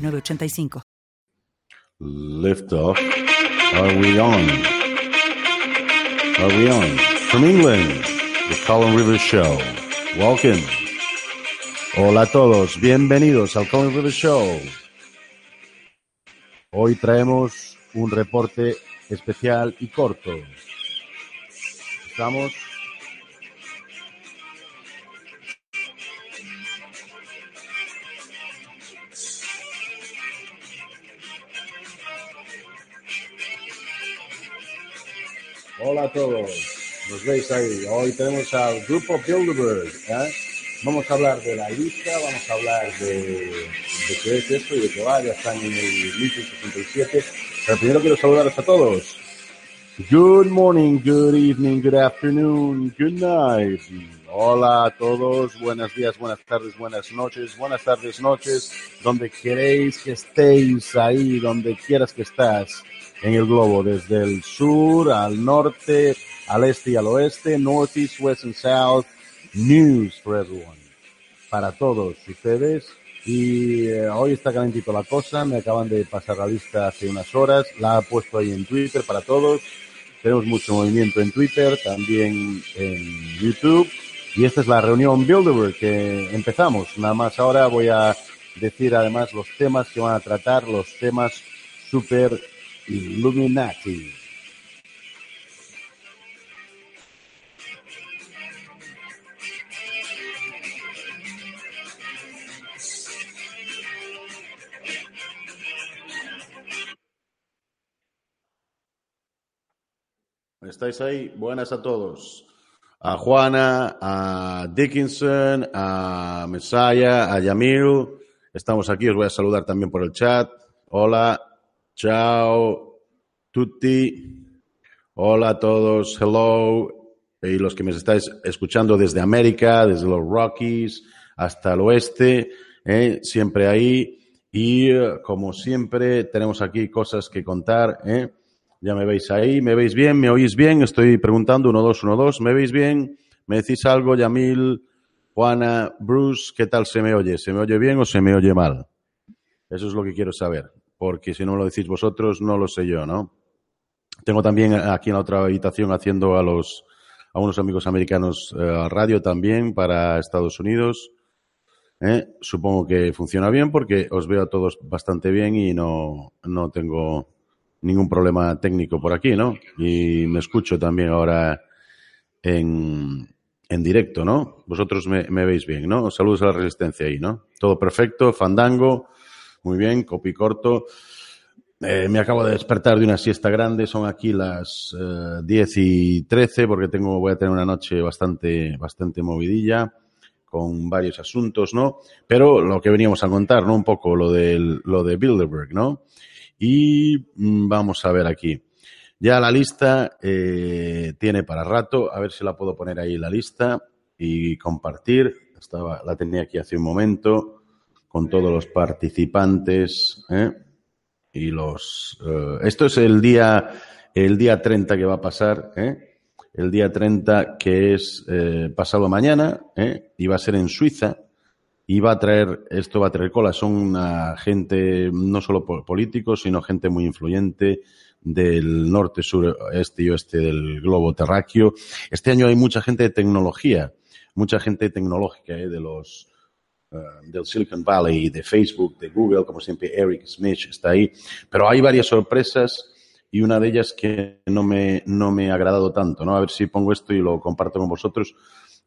985. Lift off. Are we on? Are we on? From England, the Colin Rivers Show. Welcome. Hola a todos, bienvenidos al Colin Rivers Show. Hoy traemos un reporte especial y corto. Estamos Hola a todos, nos veis ahí. Hoy tenemos al grupo Bilderberg. ¿eh? Vamos a hablar de la lista, vamos a hablar de, de qué es esto y de qué va. Ya están en el 1067. Pero primero quiero saludaros a todos. Good morning, good evening, good afternoon, good night. Hola a todos, buenos días, buenas tardes, buenas noches, buenas tardes, noches, donde queréis que estéis ahí, donde quieras que estás en el globo, desde el sur al norte, al este y al oeste, north, east, west and south. News for everyone. Para todos ustedes. Y eh, hoy está calentito la cosa, me acaban de pasar la lista hace unas horas, la he puesto ahí en Twitter para todos. Tenemos mucho movimiento en Twitter, también en YouTube. Y esta es la reunión Bilderberg que empezamos. Nada más ahora voy a decir además los temas que van a tratar, los temas súper ¿Estáis ahí? Buenas a todos. A Juana, a Dickinson, a Messiah, a Yamil. Estamos aquí, os voy a saludar también por el chat. Hola, Chao, tutti. Hola a todos, hello. Y los que me estáis escuchando desde América, desde los Rockies hasta el oeste, ¿eh? siempre ahí. Y eh, como siempre, tenemos aquí cosas que contar. ¿eh? Ya me veis ahí, me veis bien, me oís bien. Estoy preguntando, uno, dos, uno, dos. ¿Me veis bien? ¿Me decís algo, Yamil, Juana, Bruce? ¿Qué tal se me oye? ¿Se me oye bien o se me oye mal? Eso es lo que quiero saber porque si no lo decís vosotros, no lo sé yo, ¿no? Tengo también aquí en la otra habitación haciendo a los a unos amigos americanos eh, radio también para Estados Unidos. ¿eh? Supongo que funciona bien porque os veo a todos bastante bien y no, no tengo ningún problema técnico por aquí, ¿no? Y me escucho también ahora en, en directo, ¿no? Vosotros me, me veis bien, ¿no? Saludos a la resistencia ahí, ¿no? Todo perfecto, fandango. Muy bien, copy corto. Eh, me acabo de despertar de una siesta grande, son aquí las eh, 10 y 13 porque tengo, voy a tener una noche bastante, bastante movidilla con varios asuntos, ¿no? Pero lo que veníamos a contar, ¿no? Un poco lo, del, lo de Bilderberg, ¿no? Y mm, vamos a ver aquí. Ya la lista eh, tiene para rato, a ver si la puedo poner ahí la lista y compartir. Estaba, la tenía aquí hace un momento con todos los participantes ¿eh? y los eh, esto es el día el día 30 que va a pasar ¿eh? el día 30 que es eh, pasado mañana ¿eh? y va a ser en Suiza y va a traer esto va a traer cola son una gente no solo políticos sino gente muy influyente del norte, sur, este y oeste del globo terráqueo. Este año hay mucha gente de tecnología, mucha gente tecnológica, ¿eh? de los del Silicon Valley, de Facebook, de Google, como siempre Eric Smith está ahí. Pero hay varias sorpresas y una de ellas que no me, no me ha agradado tanto, ¿no? A ver si pongo esto y lo comparto con vosotros.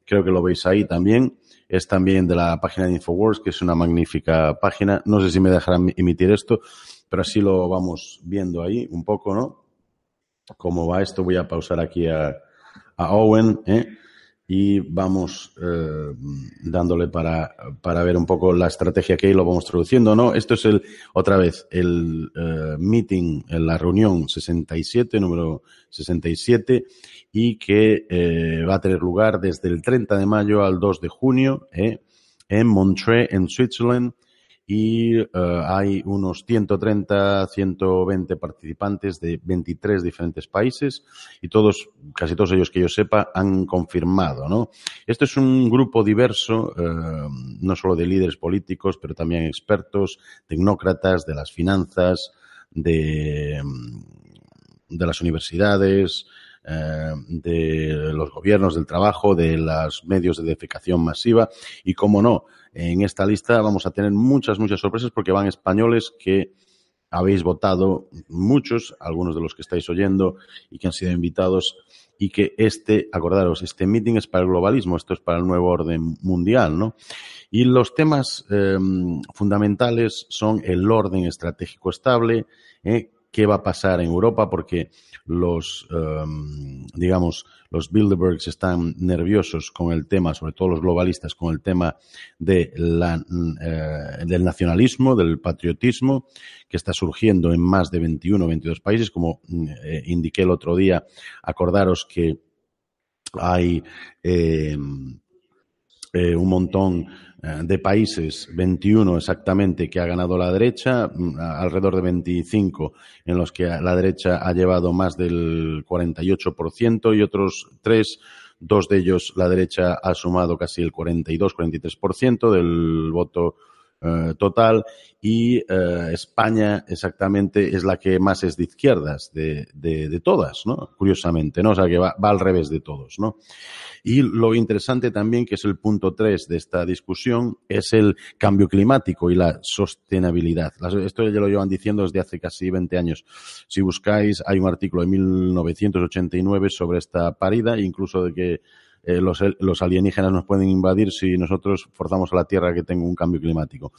Creo que lo veis ahí también. Es también de la página de Infowars, que es una magnífica página. No sé si me dejarán emitir esto, pero así lo vamos viendo ahí un poco, ¿no? Cómo va esto. Voy a pausar aquí a, a Owen, ¿eh? Y vamos eh, dándole para, para, ver un poco la estrategia que ahí lo vamos traduciendo, ¿no? Esto es el, otra vez, el uh, meeting, la reunión 67, número 67, y que eh, va a tener lugar desde el 30 de mayo al 2 de junio eh, en Montreux, en Switzerland, y uh, hay unos 130, 120 participantes de 23 diferentes países y todos, casi todos ellos que yo sepa, han confirmado, ¿no? Esto es un grupo diverso, uh, no solo de líderes políticos, pero también expertos, tecnócratas, de las finanzas, de, de las universidades, eh, de los gobiernos del trabajo, de los medios de defecación masiva y, como no, en esta lista vamos a tener muchas, muchas sorpresas porque van españoles que habéis votado muchos, algunos de los que estáis oyendo y que han sido invitados y que este, acordaros, este meeting es para el globalismo, esto es para el nuevo orden mundial, ¿no? Y los temas eh, fundamentales son el orden estratégico estable, eh, qué va a pasar en Europa, porque los, um, digamos, los Bilderbergs están nerviosos con el tema, sobre todo los globalistas, con el tema de la, eh, del nacionalismo, del patriotismo, que está surgiendo en más de 21 o 22 países. Como eh, indiqué el otro día, acordaros que hay eh, eh, un montón de países, 21 exactamente, que ha ganado la derecha, mm, alrededor de 25 en los que la derecha ha llevado más del 48% y otros tres, dos de ellos la derecha ha sumado casi el 42-43% del voto eh, total y eh, España exactamente es la que más es de izquierdas de, de, de todas, ¿no? Curiosamente, ¿no? O sea, que va, va, al revés de todos, ¿no? Y lo interesante también, que es el punto tres de esta discusión, es el cambio climático y la sostenibilidad. Esto ya lo llevan diciendo desde hace casi 20 años. Si buscáis, hay un artículo de 1989 sobre esta parida, incluso de que eh, los, los, alienígenas nos pueden invadir si nosotros forzamos a la Tierra que tenga un cambio climático.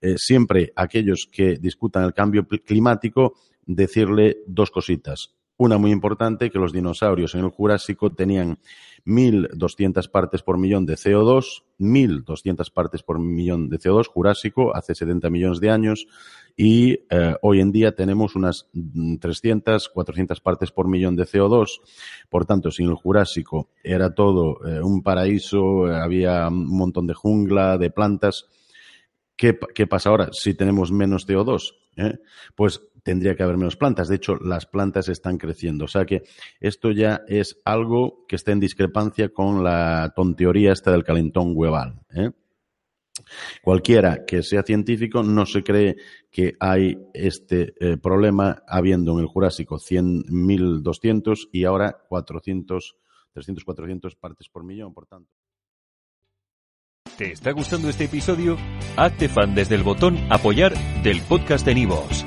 Eh, siempre aquellos que discutan el cambio climático, decirle dos cositas. Una muy importante, que los dinosaurios en el Jurásico tenían 1.200 partes por millón de CO2, 1.200 partes por millón de CO2 Jurásico hace 70 millones de años y eh, hoy en día tenemos unas 300, 400 partes por millón de CO2. Por tanto, sin el Jurásico era todo eh, un paraíso, eh, había un montón de jungla, de plantas. ¿Qué, ¿Qué, pasa ahora si tenemos menos CO2? ¿eh? Pues tendría que haber menos plantas. De hecho, las plantas están creciendo. O sea que esto ya es algo que está en discrepancia con la tonteoría esta del calentón hueval. ¿eh? Cualquiera que sea científico no se cree que hay este eh, problema habiendo en el Jurásico 100.200 y ahora 400, 300, 400 partes por millón, por tanto. ¿Te está gustando este episodio? Hazte fan desde el botón apoyar del podcast de Nivos.